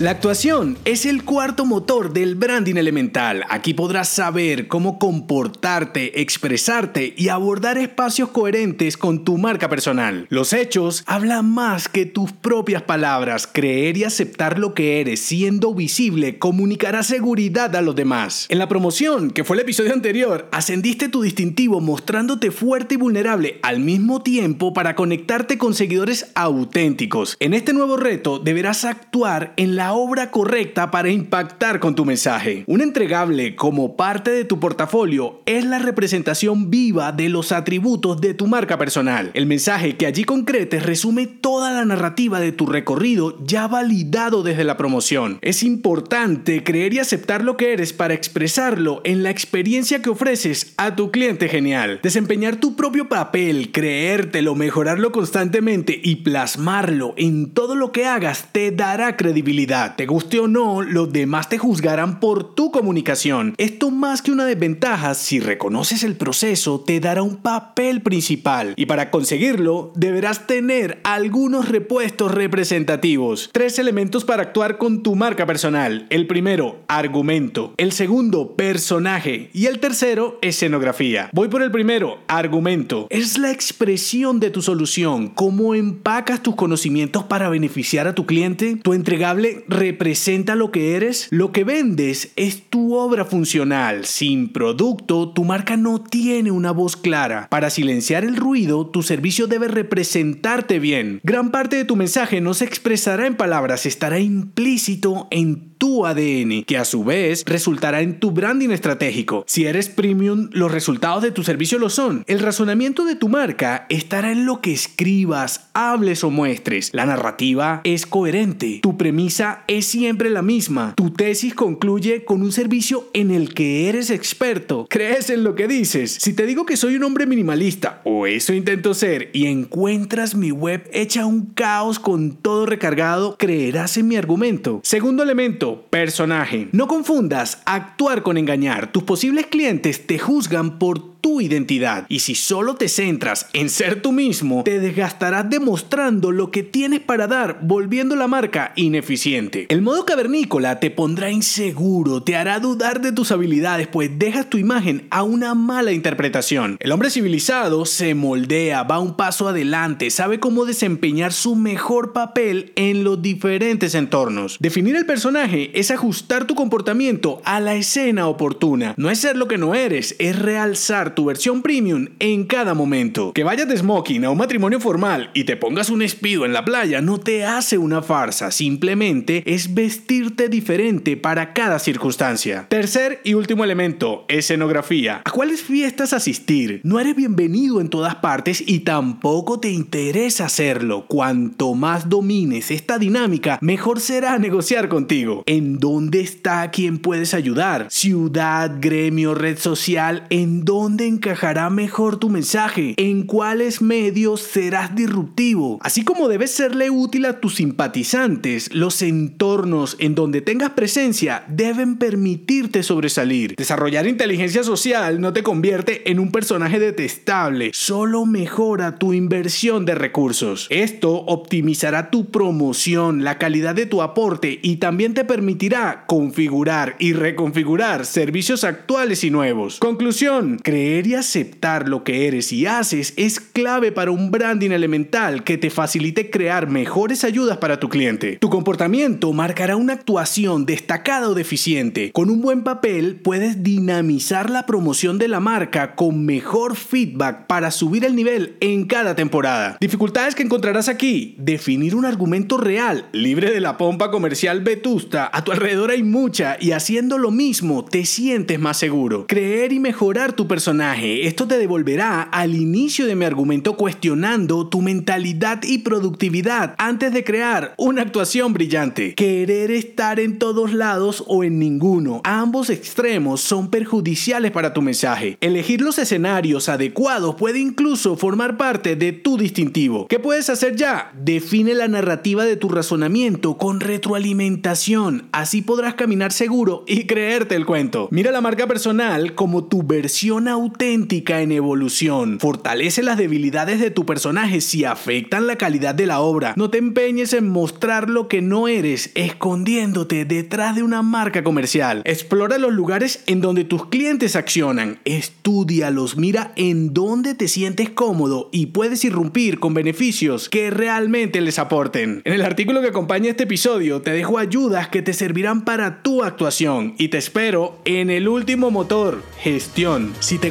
La actuación es el cuarto motor del branding elemental. Aquí podrás saber cómo comportarte, expresarte y abordar espacios coherentes con tu marca personal. Los hechos hablan más que tus propias palabras. Creer y aceptar lo que eres siendo visible comunicará seguridad a los demás. En la promoción, que fue el episodio anterior, ascendiste tu distintivo mostrándote fuerte y vulnerable al mismo tiempo para conectarte con seguidores auténticos. En este nuevo reto deberás actuar en la obra correcta para impactar con tu mensaje. Un entregable como parte de tu portafolio es la representación viva de los atributos de tu marca personal. El mensaje que allí concretes resume toda la narrativa de tu recorrido ya validado desde la promoción. Es importante creer y aceptar lo que eres para expresarlo en la experiencia que ofreces a tu cliente genial. Desempeñar tu propio papel, creértelo, mejorarlo constantemente y plasmarlo en todo lo que hagas te dará credibilidad te guste o no, los demás te juzgarán por tu comunicación. Esto más que una desventaja, si reconoces el proceso, te dará un papel principal. Y para conseguirlo, deberás tener algunos repuestos representativos. Tres elementos para actuar con tu marca personal. El primero, argumento. El segundo, personaje. Y el tercero, escenografía. Voy por el primero, argumento. Es la expresión de tu solución, cómo empacas tus conocimientos para beneficiar a tu cliente. Tu entregable representa lo que eres, lo que vendes es tu obra funcional. Sin producto, tu marca no tiene una voz clara. Para silenciar el ruido, tu servicio debe representarte bien. Gran parte de tu mensaje no se expresará en palabras, estará implícito en tu ADN, que a su vez resultará en tu branding estratégico. Si eres premium, los resultados de tu servicio lo son. El razonamiento de tu marca estará en lo que escribas, hables o muestres. La narrativa es coherente. Tu premisa es siempre la misma. Tu tesis concluye con un servicio en el que eres experto. ¿Crees en lo que dices? Si te digo que soy un hombre minimalista, o eso intento ser, y encuentras mi web hecha un caos con todo recargado, creerás en mi argumento. Segundo elemento, personaje. No confundas actuar con engañar. Tus posibles clientes te juzgan por tu identidad. Y si solo te centras en ser tú mismo, te desgastarás demostrando lo que tienes para dar, volviendo la marca ineficiente. El modo cavernícola te pondrá inseguro, te hará dudar de tus habilidades, pues dejas tu imagen a una mala interpretación. El hombre civilizado se moldea, va un paso adelante, sabe cómo desempeñar su mejor papel en los diferentes entornos. Definir el personaje es ajustar tu comportamiento a la escena oportuna. No es ser lo que no eres, es realzar tu versión premium en cada momento. Que vayas de smoking a un matrimonio formal y te pongas un espido en la playa no te hace una farsa, simplemente es vestirte diferente para cada circunstancia. Tercer y último elemento, escenografía. ¿A cuáles fiestas asistir? No eres bienvenido en todas partes y tampoco te interesa hacerlo. Cuanto más domines esta dinámica, mejor será negociar contigo. ¿En dónde está quien puedes ayudar? Ciudad, gremio, red social, ¿en dónde encajará mejor tu mensaje, en cuáles medios serás disruptivo, así como debes serle útil a tus simpatizantes, los entornos en donde tengas presencia deben permitirte sobresalir. Desarrollar inteligencia social no te convierte en un personaje detestable, solo mejora tu inversión de recursos. Esto optimizará tu promoción, la calidad de tu aporte y también te permitirá configurar y reconfigurar servicios actuales y nuevos. Conclusión, creer y aceptar lo que eres y haces es clave para un branding elemental que te facilite crear mejores ayudas para tu cliente. Tu comportamiento marcará una actuación destacada o deficiente. Con un buen papel puedes dinamizar la promoción de la marca con mejor feedback para subir el nivel en cada temporada. Dificultades que encontrarás aquí. Definir un argumento real, libre de la pompa comercial vetusta. A tu alrededor hay mucha y haciendo lo mismo te sientes más seguro. Creer y mejorar tu personaje Esto te devolverá al inicio de mi argumento cuestionando tu mentalidad y productividad antes de crear una actuación brillante. Querer estar en todos lados o en ninguno. Ambos extremos son perjudiciales para tu mensaje. Elegir los escenarios adecuados puede incluso formar parte de tu distintivo. ¿Qué puedes hacer ya? Define la narrativa de tu razonamiento con retroalimentación. Así podrás caminar seguro y creerte el cuento. Mira la marca personal como tu versión auténtica en evolución. Fortalece las debilidades de tu personaje si afectan la calidad de la obra. No te empeñes en mostrar lo que no eres, escondiéndote detrás de una marca comercial. Explora los lugares en donde tus clientes accionan. Estudialos, mira en dónde te sientes cómodo y puedes irrumpir con beneficios que realmente les aporten. En el artículo que acompaña este episodio te dejo ayudas que te servirán para tu actuación y te espero en el último motor, gestión. Si te